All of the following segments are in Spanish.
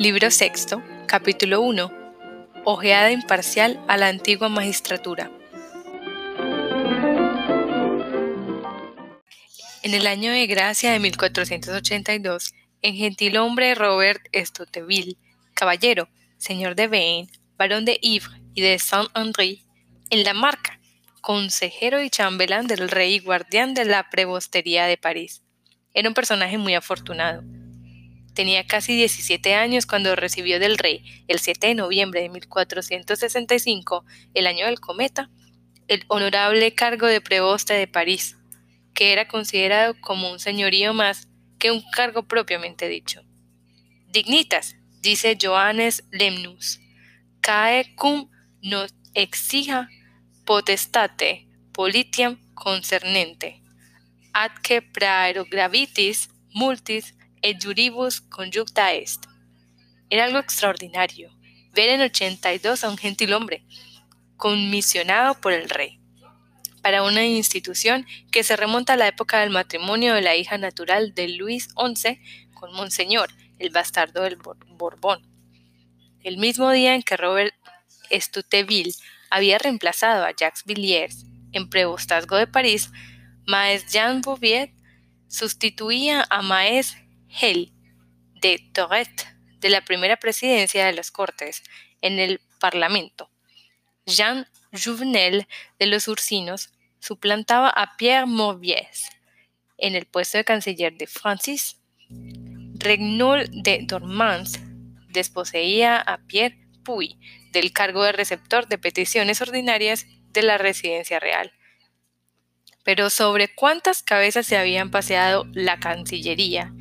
Libro sexto, capítulo 1. Ojeada imparcial a la antigua magistratura. En el año de gracia de 1482, en gentilhombre Robert Estoteville, caballero, señor de Beine, barón de Yves y de Saint-André, en la marca, consejero y chambelán del rey y guardián de la prebostería de París. Era un personaje muy afortunado Tenía casi 17 años cuando recibió del rey, el 7 de noviembre de 1465, el año del cometa, el honorable cargo de preboste de París, que era considerado como un señorío más que un cargo propiamente dicho. Dignitas, dice Johannes Lemnus, cae cum nos exija potestate politiam concernente, ad que praerogavitis multis et juribus conjuncta est. Era algo extraordinario ver en 82 a un gentil hombre, comisionado por el rey, para una institución que se remonta a la época del matrimonio de la hija natural de Luis XI con Monseñor, el bastardo del Borbón. El mismo día en que Robert Estuteville había reemplazado a Jacques Villiers en prebostazgo de París, Maes Jean Bouvier sustituía a Maes Hell de Tourette de la primera presidencia de las Cortes en el Parlamento. Jean Jouvenel de los Ursinos suplantaba a Pierre Morbiès en el puesto de canciller de Francis. Regnault de Dormans desposeía a Pierre Puy del cargo de receptor de peticiones ordinarias de la residencia real. Pero sobre cuántas cabezas se habían paseado la Cancillería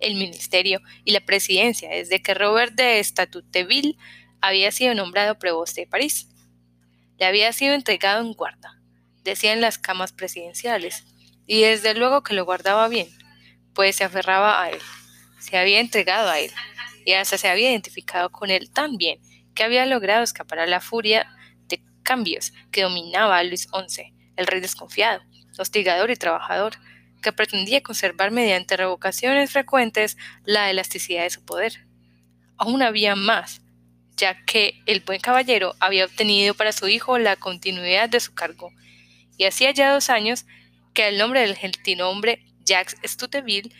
el ministerio y la presidencia desde que Robert de Estatuteville había sido nombrado preboste de París. Le había sido entregado en guarda, decían las camas presidenciales, y desde luego que lo guardaba bien, pues se aferraba a él, se había entregado a él, y hasta se había identificado con él tan bien que había logrado escapar a la furia de cambios que dominaba a Luis XI, el rey desconfiado, hostigador y trabajador, que pretendía conservar mediante revocaciones frecuentes la elasticidad de su poder. Aún había más, ya que el buen caballero había obtenido para su hijo la continuidad de su cargo, y hacía ya dos años que el nombre del gentilhombre Jacques Stuteville,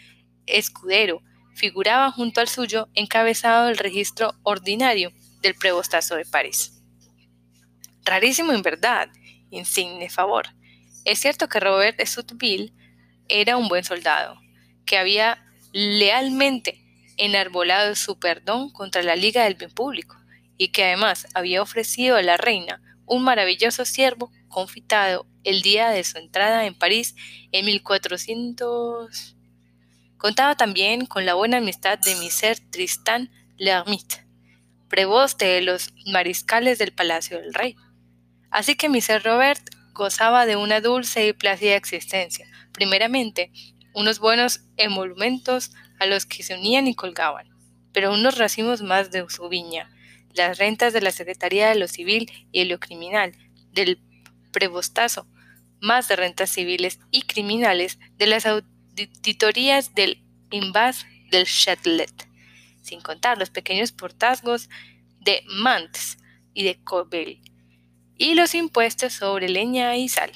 escudero, figuraba junto al suyo encabezado el registro ordinario del prebostazo de París. Rarísimo en verdad, insigne favor. Es cierto que Robert Stuteville era un buen soldado, que había lealmente enarbolado su perdón contra la Liga del Bien Público y que además había ofrecido a la reina un maravilloso siervo confitado el día de su entrada en París en 1400. Contaba también con la buena amistad de Miser Tristan L'Hermite, preboste de los mariscales del Palacio del Rey. Así que Miser Robert gozaba de una dulce y plácida existencia, primeramente, unos buenos emolumentos a los que se unían y colgaban, pero unos racimos más de su viña, las rentas de la Secretaría de lo Civil y de lo Criminal, del prebostazo, más de rentas civiles y criminales de las auditorías del Imbas del Châtelet, sin contar los pequeños portazgos de Mantes y de Cobel, y los impuestos sobre leña y sal.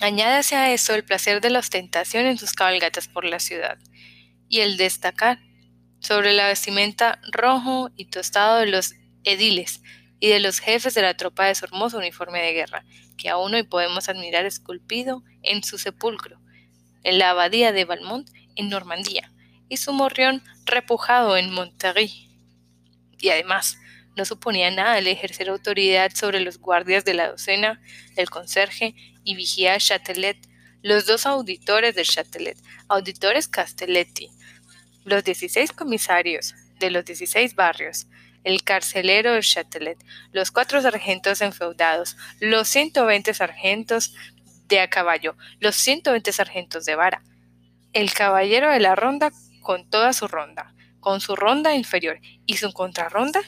Añádase a eso el placer de la ostentación en sus cabalgatas por la ciudad y el destacar sobre la vestimenta rojo y tostado de los ediles y de los jefes de la tropa de su hermoso uniforme de guerra, que aún hoy podemos admirar esculpido en su sepulcro, en la abadía de Valmont, en Normandía, y su morrión repujado en Monterrey. Y además, no suponía nada el ejercer autoridad sobre los guardias de la docena, el conserje y vigía Chatelet, los dos auditores del Chatelet, auditores Castelletti, los 16 comisarios de los 16 barrios, el carcelero del Chatelet, los cuatro sargentos enfeudados, los 120 sargentos de a caballo, los 120 sargentos de vara, el caballero de la ronda con toda su ronda, con su ronda inferior y su contrarronda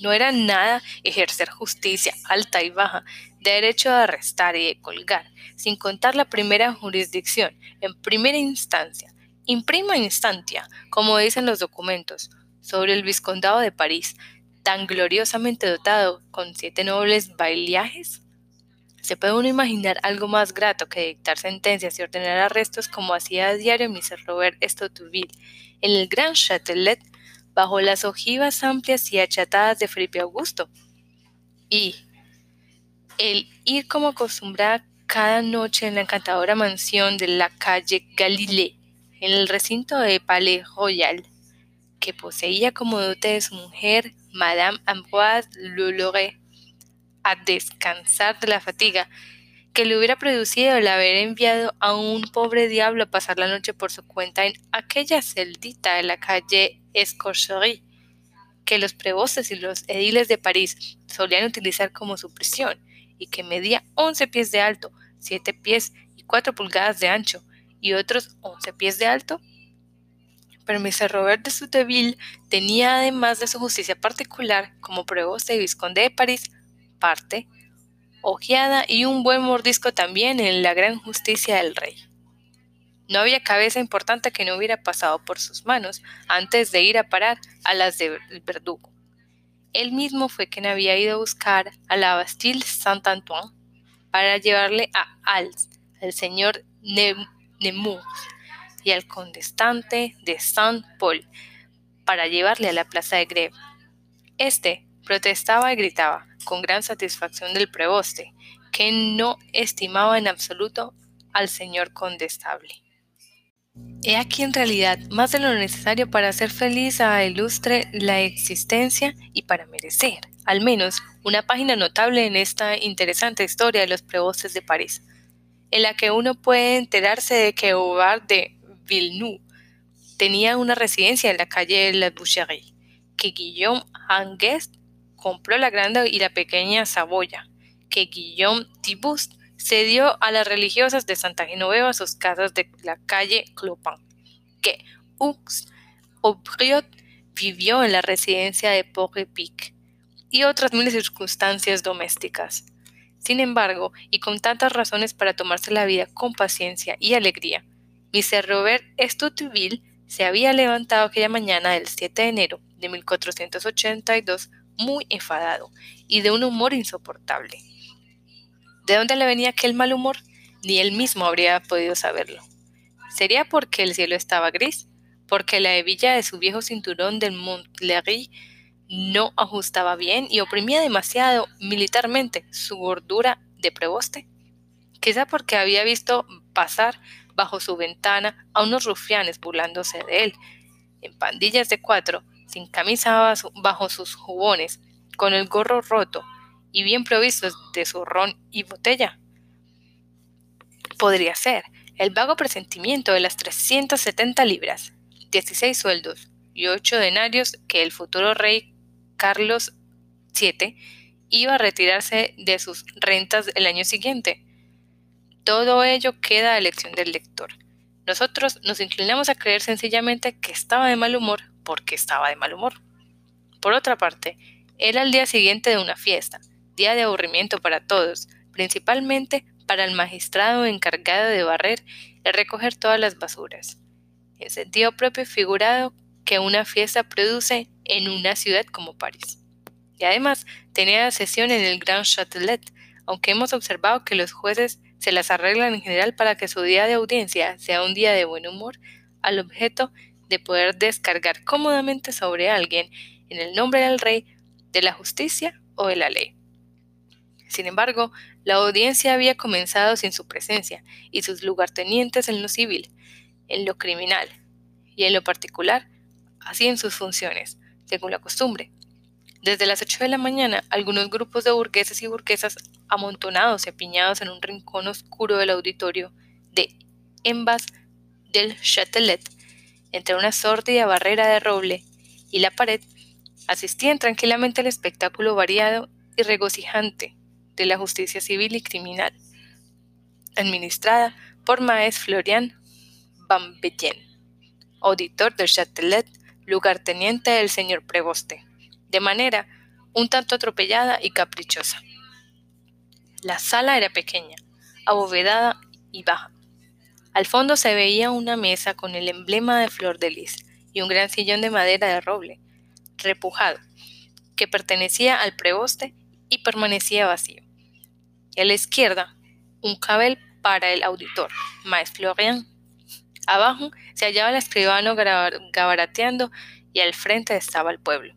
no era nada ejercer justicia alta y baja, derecho de arrestar y de colgar, sin contar la primera jurisdicción, en primera instancia, Imprima instancia, como dicen los documentos, sobre el vizcondado de París, tan gloriosamente dotado con siete nobles bailiajes? ¿Se puede uno imaginar algo más grato que dictar sentencias y ordenar arrestos como hacía a diario Mr. Robert Stoutville en el Gran Châtelet bajo las ojivas amplias y achatadas de Felipe Augusto? Y el ir como acostumbrada cada noche en la encantadora mansión de la calle Galilée, en el recinto de Palais Royal, que poseía como dote de su mujer, Madame Ambroise Luloré, a descansar de la fatiga que le hubiera producido el haber enviado a un pobre diablo a pasar la noche por su cuenta en aquella celdita de la calle Escorcherie, que los prebostes y los ediles de París solían utilizar como su prisión, y que medía 11 pies de alto, 7 pies y 4 pulgadas de ancho, y otros 11 pies de alto? Pero Mr. Robert de Souteville tenía además de su justicia particular como preboste y vizconde de París, parte, ojeada y un buen mordisco también en la gran justicia del rey. No había cabeza importante que no hubiera pasado por sus manos antes de ir a parar a las del verdugo. Él mismo fue quien había ido a buscar a la Bastille Saint-Antoine para llevarle a Als, al señor Nemours, y al condestante de Saint-Paul, para llevarle a la plaza de Greve. Este protestaba y gritaba, con gran satisfacción del preboste, que no estimaba en absoluto al señor condestable. He aquí en realidad más de lo necesario para hacer feliz a ilustre la existencia y para merecer, al menos, una página notable en esta interesante historia de los prebostes de París, en la que uno puede enterarse de que Aubard de Villeneuve tenía una residencia en la calle de La Boucherie, que Guillaume Hangest compró la grande y la pequeña Saboya, que Guillaume Thibaust cedió a las religiosas de Santa Genoveva sus casas de la calle Clopin, que Hux Aubriot vivió en la residencia de Port-Pic y otras mil circunstancias domésticas. Sin embargo, y con tantas razones para tomarse la vida con paciencia y alegría, Mr. Robert Stoutville se había levantado aquella mañana del 7 de enero de 1482 muy enfadado y de un humor insoportable. ¿De dónde le venía aquel mal humor? Ni él mismo habría podido saberlo. ¿Sería porque el cielo estaba gris? ¿Porque la hebilla de su viejo cinturón del Montlery no ajustaba bien y oprimía demasiado militarmente su gordura de preboste? Quizá porque había visto pasar bajo su ventana a unos rufianes burlándose de él, en pandillas de cuatro, sin camisa bajo sus jubones, con el gorro roto y bien provistos de su ron y botella. Podría ser el vago presentimiento de las 370 libras, 16 sueldos y 8 denarios que el futuro rey Carlos VII iba a retirarse de sus rentas el año siguiente. Todo ello queda a elección del lector. Nosotros nos inclinamos a creer sencillamente que estaba de mal humor porque estaba de mal humor. Por otra parte, era el día siguiente de una fiesta, día de aburrimiento para todos, principalmente para el magistrado encargado de barrer y recoger todas las basuras. En sentido propio figurado que una fiesta produce en una ciudad como París. Y además tenía sesión en el Grand Châtelet, aunque hemos observado que los jueces se las arreglan en general para que su día de audiencia sea un día de buen humor, al objeto de poder descargar cómodamente sobre alguien en el nombre del rey, de la justicia o de la ley. Sin embargo, la audiencia había comenzado sin su presencia y sus lugartenientes en lo civil, en lo criminal y en lo particular, así en sus funciones, según la costumbre. Desde las 8 de la mañana, algunos grupos de burgueses y burguesas amontonados y apiñados en un rincón oscuro del auditorio de Embas del Châtelet entre una sórdida barrera de roble y la pared, asistían tranquilamente al espectáculo variado y regocijante de la justicia civil y criminal, administrada por Maes Florian Bambellén, auditor del Châtelet, lugarteniente del señor Preboste, de manera un tanto atropellada y caprichosa. La sala era pequeña, abovedada y baja. Al fondo se veía una mesa con el emblema de flor de lis y un gran sillón de madera de roble, repujado, que pertenecía al preboste y permanecía vacío. Y a la izquierda, un cabel para el auditor, Maes Florian. Abajo se hallaba el escribano gabarateando y al frente estaba el pueblo.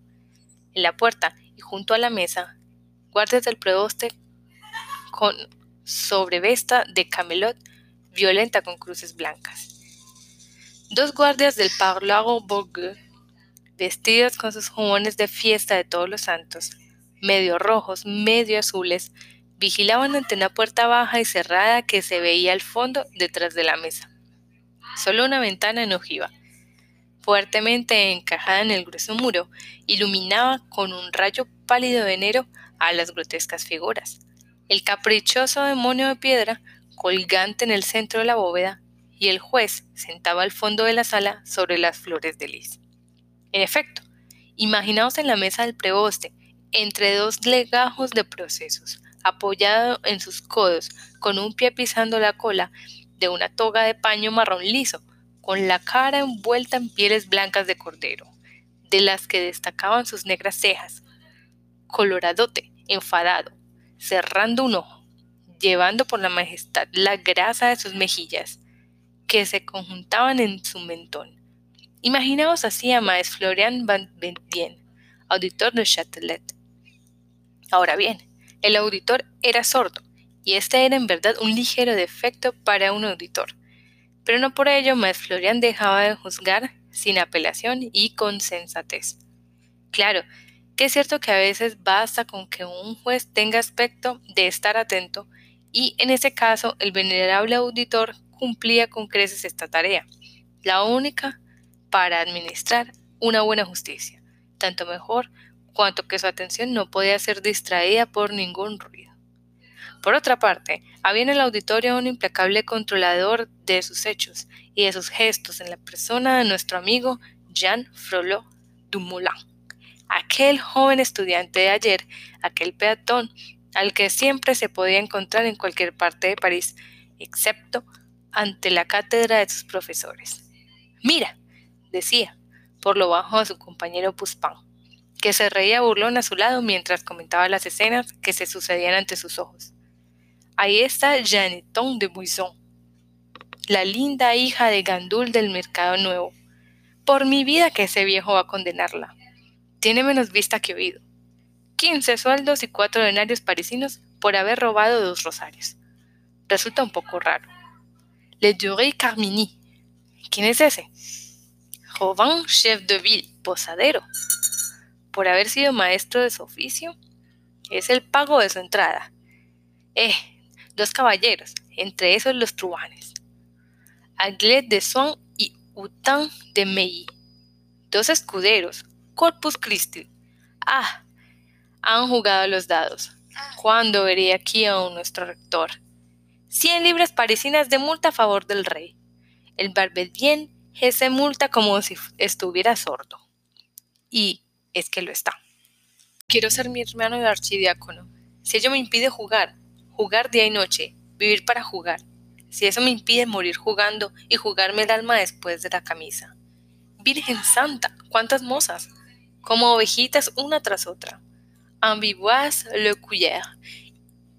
En la puerta y junto a la mesa, guardias del preboste con sobrevesta de camelot violenta con cruces blancas. Dos guardias del Parlago Bourgue, vestidos con sus jubones de fiesta de todos los santos, medio rojos, medio azules, vigilaban ante una puerta baja y cerrada que se veía al fondo detrás de la mesa. Solo una ventana en ojiva, fuertemente encajada en el grueso muro, iluminaba con un rayo pálido de enero a las grotescas figuras. El caprichoso demonio de piedra colgante en el centro de la bóveda, y el juez sentaba al fondo de la sala sobre las flores de lis. En efecto, imaginaos en la mesa del preboste, entre dos legajos de procesos, apoyado en sus codos, con un pie pisando la cola de una toga de paño marrón liso, con la cara envuelta en pieles blancas de cordero, de las que destacaban sus negras cejas, coloradote, enfadado, cerrando un ojo, llevando por la majestad la grasa de sus mejillas, que se conjuntaban en su mentón. Imaginaos así a Maes Florian Van Bentien, auditor de Châtelet. Ahora bien, el auditor era sordo, y este era en verdad un ligero defecto para un auditor. Pero no por ello Maes Florian dejaba de juzgar sin apelación y con sensatez. Claro, que es cierto que a veces basta con que un juez tenga aspecto de estar atento y en ese caso el venerable auditor cumplía con creces esta tarea, la única para administrar una buena justicia, tanto mejor cuanto que su atención no podía ser distraída por ningún ruido. Por otra parte, había en el auditorio un implacable controlador de sus hechos y de sus gestos en la persona de nuestro amigo Jean Frollo Dumoulin, aquel joven estudiante de ayer, aquel peatón al que siempre se podía encontrar en cualquier parte de París, excepto ante la cátedra de sus profesores. Mira, decía, por lo bajo a su compañero Puspin, que se reía burlón a su lado mientras comentaba las escenas que se sucedían ante sus ojos. Ahí está Janeton de Buisson, la linda hija de Gandul del Mercado Nuevo. Por mi vida que ese viejo va a condenarla. Tiene menos vista que oído. 15 sueldos y cuatro denarios parisinos por haber robado dos rosarios. Resulta un poco raro. Le Duré Carmini. ¿Quién es ese? Robin Chef de Ville, posadero. Por haber sido maestro de su oficio, es el pago de su entrada. Eh, dos caballeros, entre esos los truanes. Aglet de Swan y Utan de Meilly. Dos escuderos, Corpus Christi. Ah, han jugado los dados. ¿Cuándo vería aquí a nuestro rector? Cien libras parisinas de multa a favor del rey. El barbedien se multa como si estuviera sordo. Y es que lo está. Quiero ser mi hermano el archidiácono. Si ello me impide jugar, jugar día y noche, vivir para jugar. Si eso me impide morir jugando y jugarme el alma después de la camisa. Virgen Santa, cuántas mozas, como ovejitas una tras otra. Ambivoise le cuillère,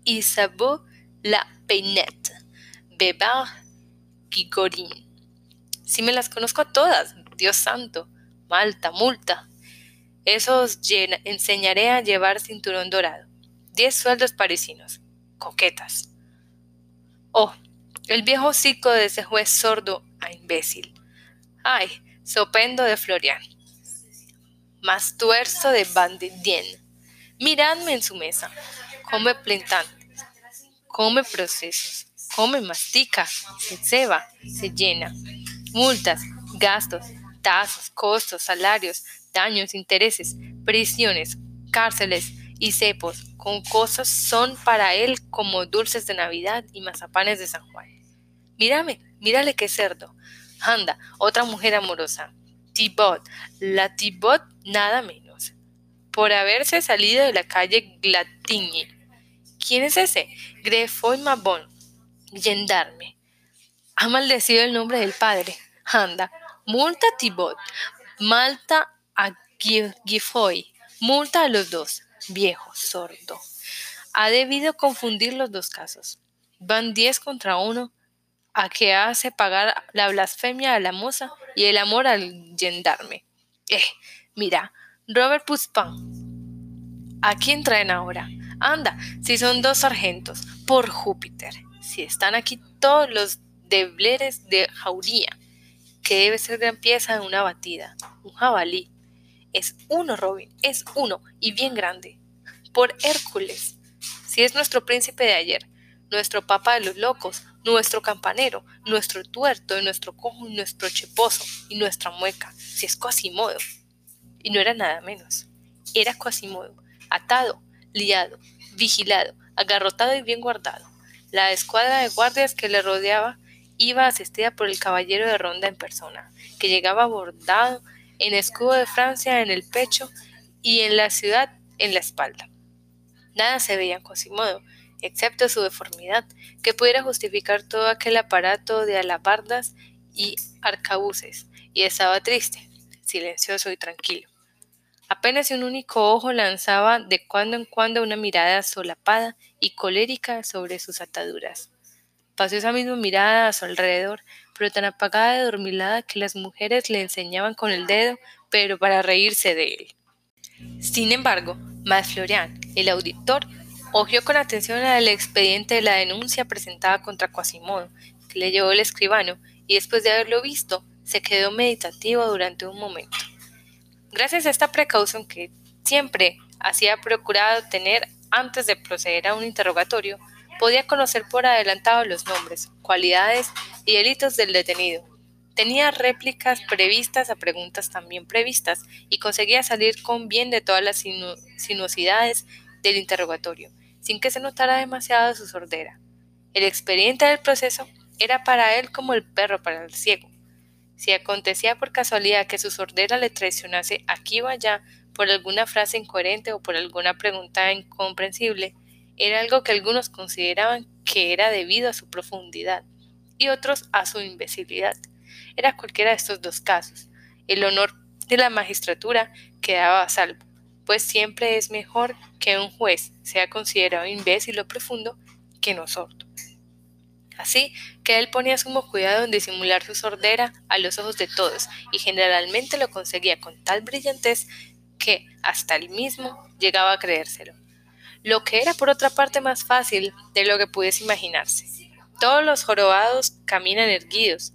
Isabeau la peinette, Bebar Gigorin. Si me las conozco a todas, Dios santo, Malta, multa. Esos enseñaré a llevar cinturón dorado. Diez sueldos parisinos. Coquetas. Oh, el viejo cico de ese juez sordo a imbécil. Ay, sopendo de Florian. Más tuerzo de Bandidien Miradme en su mesa. Come plentantes, come procesos, come mastica, se ceba, se llena. Multas, gastos, tasas, costos, salarios, daños, intereses, prisiones, cárceles y cepos, con cosas son para él como dulces de Navidad y mazapanes de San Juan. Mírame, mírale qué cerdo. Anda, otra mujer amorosa. Tibot, la Tibot nada menos por haberse salido de la calle Glatigny. ¿Quién es ese? Grefoy Mabon, gendarme. Ha maldecido el nombre del Padre. Anda, multa Tibot, malta a Gifoy, multa a los dos. Viejo, sordo. Ha debido confundir los dos casos. Van diez contra uno a que hace pagar la blasfemia a la moza y el amor al gendarme. Eh, mira, Robert Puspin. ¿A quién traen ahora? Anda, si son dos sargentos, por Júpiter. Si están aquí todos los debleres de jauría, que debe ser gran pieza en una batida, un jabalí. Es uno, Robin, es uno, y bien grande. Por Hércules, si es nuestro príncipe de ayer, nuestro papa de los locos, nuestro campanero, nuestro tuerto, nuestro cojo, nuestro cheposo y nuestra mueca, si es Quasimodo. Y no era nada menos. Era Quasimodo, atado, liado, vigilado, agarrotado y bien guardado. La escuadra de guardias que le rodeaba iba asistida por el caballero de ronda en persona, que llegaba bordado en escudo de Francia en el pecho y en la ciudad en la espalda. Nada se veía en Quasimodo, excepto su deformidad, que pudiera justificar todo aquel aparato de alabardas y arcabuces, y estaba triste, silencioso y tranquilo. Apenas un único ojo lanzaba de cuando en cuando una mirada solapada y colérica sobre sus ataduras. Pasó esa misma mirada a su alrededor, pero tan apagada y dormilada que las mujeres le enseñaban con el dedo, pero para reírse de él. Sin embargo, Más el auditor, Ojeó con atención el expediente de la denuncia presentada contra Quasimodo, que le llevó el escribano, y después de haberlo visto, se quedó meditativo durante un momento. Gracias a esta precaución que siempre hacía procurado tener antes de proceder a un interrogatorio, podía conocer por adelantado los nombres, cualidades y delitos del detenido. Tenía réplicas previstas a preguntas también previstas y conseguía salir con bien de todas las sinuosidades del interrogatorio sin que se notara demasiado su sordera. El expediente del proceso era para él como el perro para el ciego. Si acontecía por casualidad que su sordera le traicionase aquí o allá por alguna frase incoherente o por alguna pregunta incomprensible, era algo que algunos consideraban que era debido a su profundidad y otros a su imbecilidad. Era cualquiera de estos dos casos. El honor de la magistratura quedaba a salvo pues siempre es mejor que un juez sea considerado imbécil o profundo que no sordo. Así que él ponía sumo cuidado en disimular su sordera a los ojos de todos y generalmente lo conseguía con tal brillantez que hasta él mismo llegaba a creérselo. Lo que era por otra parte más fácil de lo que pudiese imaginarse. Todos los jorobados caminan erguidos,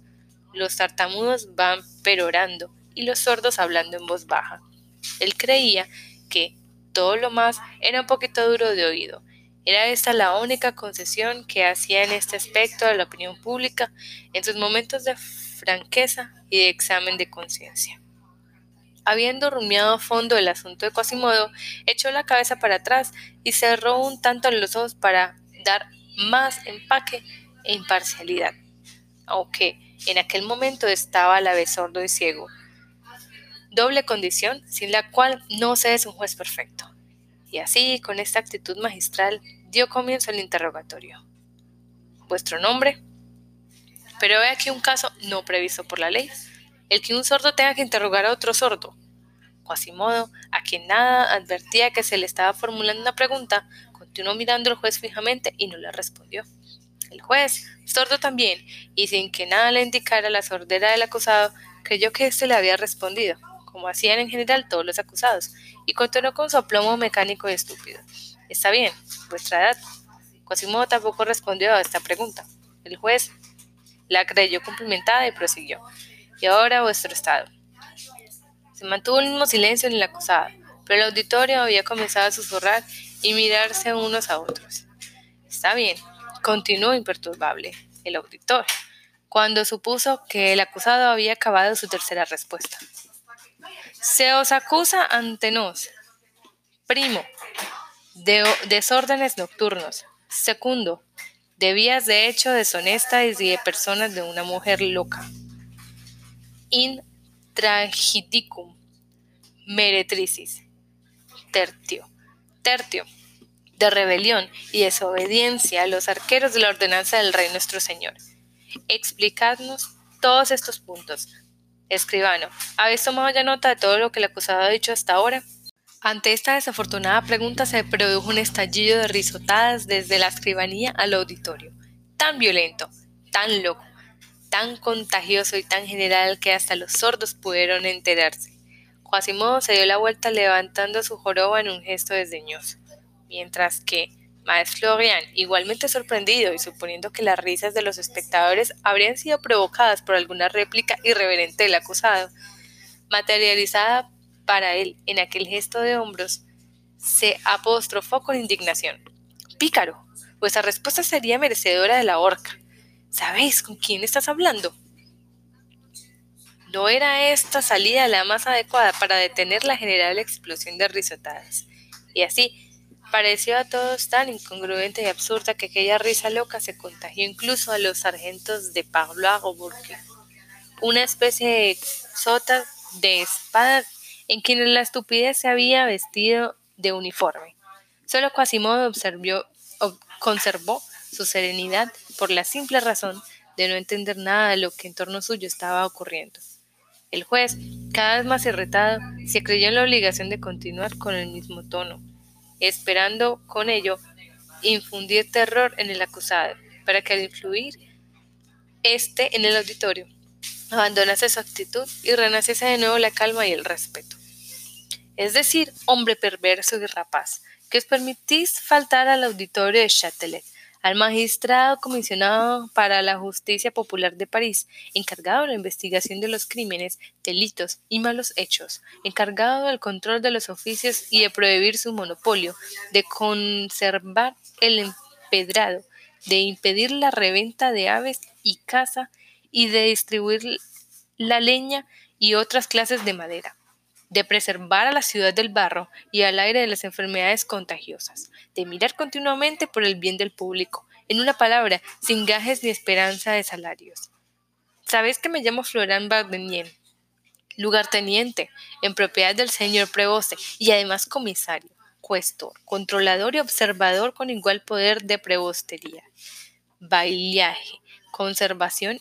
los tartamudos van perorando y los sordos hablando en voz baja. Él creía que todo lo más era un poquito duro de oído. Era esta la única concesión que hacía en este aspecto de la opinión pública en sus momentos de franqueza y de examen de conciencia. Habiendo rumiado a fondo el asunto de Quasimodo, echó la cabeza para atrás y cerró un tanto los ojos para dar más empaque e imparcialidad, aunque en aquel momento estaba a la vez sordo y ciego doble condición sin la cual no se es un juez perfecto. Y así, con esta actitud magistral, dio comienzo el interrogatorio. ¿Vuestro nombre? Pero he aquí un caso no previsto por la ley, el que un sordo tenga que interrogar a otro sordo. Quasimodo, a quien nada advertía que se le estaba formulando una pregunta, continuó mirando al juez fijamente y no le respondió. El juez, sordo también, y sin que nada le indicara la sordera del acusado, creyó que éste le había respondido como hacían en general todos los acusados, y continuó con su aplomo mecánico y estúpido. Está bien, vuestra edad. Quasimodo tampoco respondió a esta pregunta. El juez la creyó cumplimentada y prosiguió. Y ahora vuestro estado. Se mantuvo el mismo silencio en el acusado, pero el auditorio había comenzado a susurrar y mirarse unos a otros. Está bien, continuó imperturbable el auditor, cuando supuso que el acusado había acabado su tercera respuesta. Se os acusa ante nos. Primo, de desórdenes nocturnos. Segundo, de vías de hecho deshonestas y de personas de una mujer loca. In tragicum meretricis. Tertio. Tertio. De rebelión y desobediencia a los arqueros de la ordenanza del Rey nuestro Señor. Explicadnos todos estos puntos. Escribano, ¿habéis tomado ya nota de todo lo que el acusado ha dicho hasta ahora? Ante esta desafortunada pregunta se produjo un estallido de risotadas desde la escribanía al auditorio, tan violento, tan loco, tan contagioso y tan general que hasta los sordos pudieron enterarse. Quasimodo se dio la vuelta levantando su joroba en un gesto desdeñoso, mientras que Maestro Florian, igualmente sorprendido y suponiendo que las risas de los espectadores habrían sido provocadas por alguna réplica irreverente del acusado, materializada para él en aquel gesto de hombros, se apostrofó con indignación. Pícaro, vuestra respuesta sería merecedora de la horca. ¿Sabéis con quién estás hablando? No era esta salida la más adecuada para detener la general explosión de risotadas. Y así, Pareció a todos tan incongruente y absurda que aquella risa loca se contagió incluso a los sargentos de Parloir o Bourque, una especie de sotas de espada en quienes la estupidez se había vestido de uniforme. Solo Quasimodo observó, conservó su serenidad por la simple razón de no entender nada de lo que en torno suyo estaba ocurriendo. El juez, cada vez más irritado, se creyó en la obligación de continuar con el mismo tono, esperando con ello infundir terror en el acusado, para que al influir este en el auditorio abandonase su actitud y renaciese de nuevo la calma y el respeto. Es decir, hombre perverso y rapaz, que os permitís faltar al auditorio de Châtelet, al magistrado comisionado para la justicia popular de París, encargado de la investigación de los crímenes, delitos y malos hechos, encargado del control de los oficios y de prohibir su monopolio, de conservar el empedrado, de impedir la reventa de aves y caza y de distribuir la leña y otras clases de madera de preservar a la ciudad del barro y al aire de las enfermedades contagiosas, de mirar continuamente por el bien del público, en una palabra, sin gajes ni esperanza de salarios. Sabéis que me llamo Florán Bardenien, lugarteniente, en propiedad del señor preboste y además comisario, cuestor, controlador y observador con igual poder de prebostería, bailaje, conservación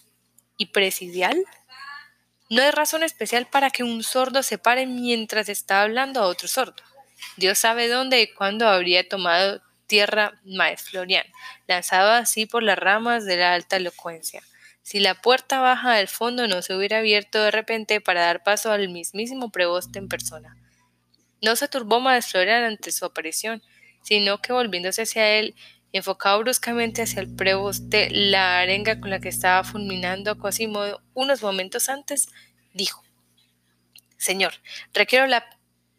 y presidial no hay razón especial para que un sordo se pare mientras está hablando a otro sordo. Dios sabe dónde y cuándo habría tomado tierra Maes Florian, lanzado así por las ramas de la alta elocuencia. Si la puerta baja del fondo no se hubiera abierto de repente para dar paso al mismísimo preboste en persona. No se turbó Maes Florian ante su aparición, sino que volviéndose hacia él, enfocado bruscamente hacia el preboste la arenga con la que estaba fulminando a Quasimodo unos momentos antes, dijo Señor, requiero la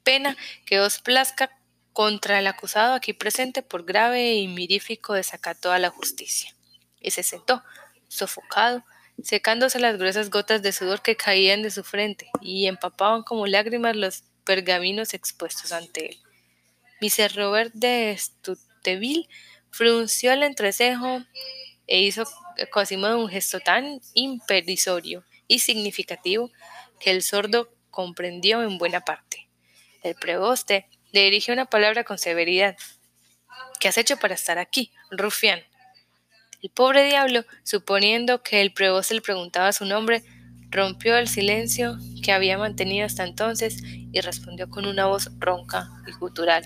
pena que os plazca contra el acusado aquí presente por grave y mirífico desacato a la justicia. Y se sentó, sofocado, secándose las gruesas gotas de sudor que caían de su frente y empapaban como lágrimas los pergaminos expuestos ante él. Mr. Robert de Stuteville frunció el entrecejo e hizo Cosimo un gesto tan imperisorio y significativo que el sordo comprendió en buena parte. El preboste le dirigió una palabra con severidad. ¿Qué has hecho para estar aquí, rufián? El pobre diablo, suponiendo que el preboste le preguntaba su nombre, rompió el silencio que había mantenido hasta entonces y respondió con una voz ronca y gutural.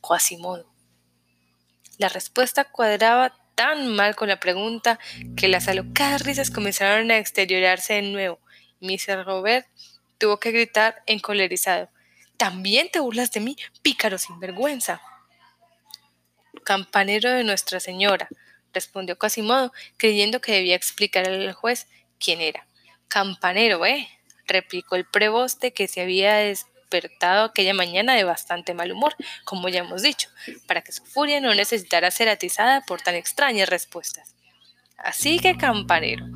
Quasimodo. La respuesta cuadraba tan mal con la pregunta que las alocadas risas comenzaron a exteriorarse de nuevo Mr. Robert tuvo que gritar encolerizado. ¿También te burlas de mí, pícaro sinvergüenza? Campanero de Nuestra Señora, respondió Quasimodo, creyendo que debía explicar al juez quién era. Campanero, ¿eh? replicó el preboste que se había despertado aquella mañana de bastante mal humor, como ya hemos dicho, para que su furia no necesitara ser atizada por tan extrañas respuestas. Así que, campanero,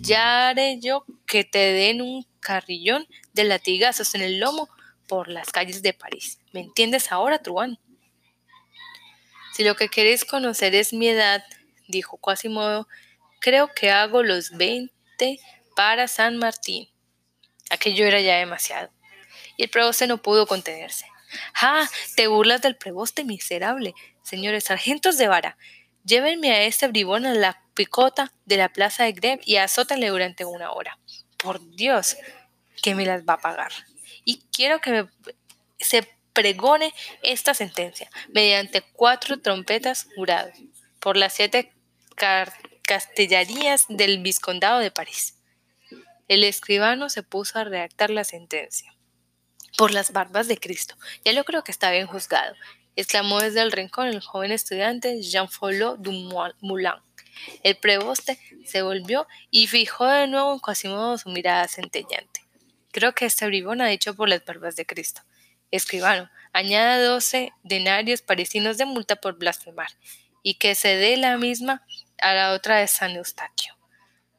ya haré yo que te den un carrillón de latigazos en el lomo por las calles de París. ¿Me entiendes ahora, Truán? Si lo que queréis conocer es mi edad, dijo Quasimodo, creo que hago los veinte para San Martín. Aquello era ya demasiado y el preboste no pudo contenerse. ¡Ah! Te burlas del preboste miserable. Señores sargentos de vara, llévenme a este bribón a la picota de la plaza de Greve y azótale durante una hora. Por Dios, que me las va a pagar. Y quiero que se pregone esta sentencia mediante cuatro trompetas juradas por las siete castellarías del vizcondado de París. El escribano se puso a redactar la sentencia. Por las barbas de Cristo, ya lo creo que está bien juzgado, exclamó desde el rincón el joven estudiante Jean Follot du Moulin. El preboste se volvió y fijó de nuevo en Quasimodo su mirada centellante. Creo que este bribón ha dicho por las barbas de Cristo. Escribano, añada doce denarios parisinos de multa por blasfemar, y que se dé la misma a la otra de San Eustaquio,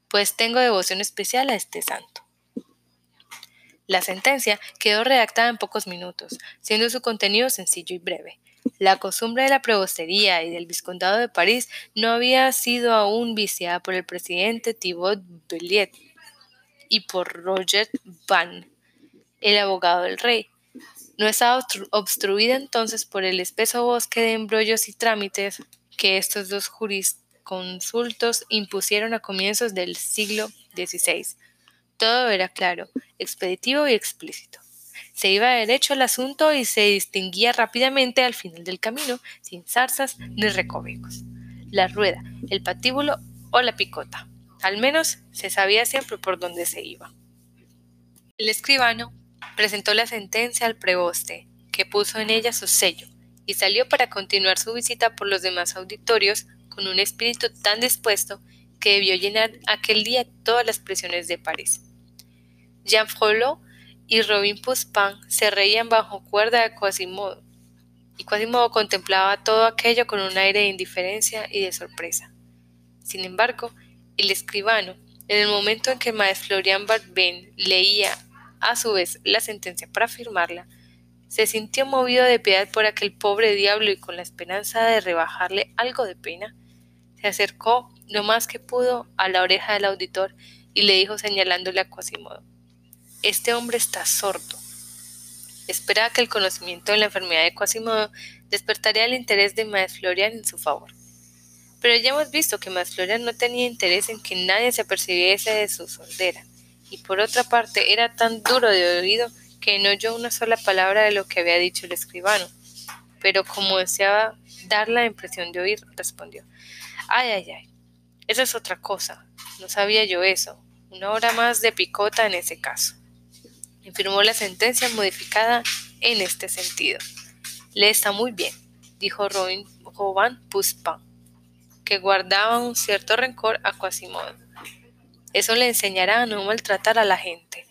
pues tengo devoción especial a este santo. La sentencia quedó redactada en pocos minutos, siendo su contenido sencillo y breve. La costumbre de la prebostería y del vizcondado de París no había sido aún viciada por el presidente Thibaut Belliet y por Roger Van, el abogado del rey. No estaba obstruida entonces por el espeso bosque de embrollos y trámites que estos dos jurisconsultos impusieron a comienzos del siglo XVI. Todo era claro, expeditivo y explícito. Se iba derecho al asunto y se distinguía rápidamente al final del camino, sin zarzas ni recovecos. La rueda, el patíbulo o la picota. Al menos se sabía siempre por dónde se iba. El escribano presentó la sentencia al preboste, que puso en ella su sello, y salió para continuar su visita por los demás auditorios con un espíritu tan dispuesto que debió llenar aquel día todas las prisiones de París. Jean Frollo y Robin Poussin se reían bajo cuerda de Quasimodo, y Quasimodo contemplaba todo aquello con un aire de indiferencia y de sorpresa. Sin embargo, el escribano, en el momento en que Maes Florian Barbin leía a su vez la sentencia para firmarla, se sintió movido de piedad por aquel pobre diablo y con la esperanza de rebajarle algo de pena, se acercó lo más que pudo a la oreja del auditor y le dijo señalándole a Quasimodo este hombre está sordo. Esperaba que el conocimiento de la enfermedad de Quasimodo despertaría el interés de Maes Florian en su favor. Pero ya hemos visto que Maes Florian no tenía interés en que nadie se apercibiese de su sordera, y por otra parte era tan duro de oído que no oyó una sola palabra de lo que había dicho el escribano. Pero como deseaba dar la impresión de oír, respondió Ay, ay, ay, eso es otra cosa. No sabía yo eso. Una hora más de picota en ese caso firmó la sentencia modificada en este sentido. Le está muy bien, dijo Robin Jovan Puspin, que guardaba un cierto rencor a Quasimodo. Eso le enseñará a no maltratar a la gente.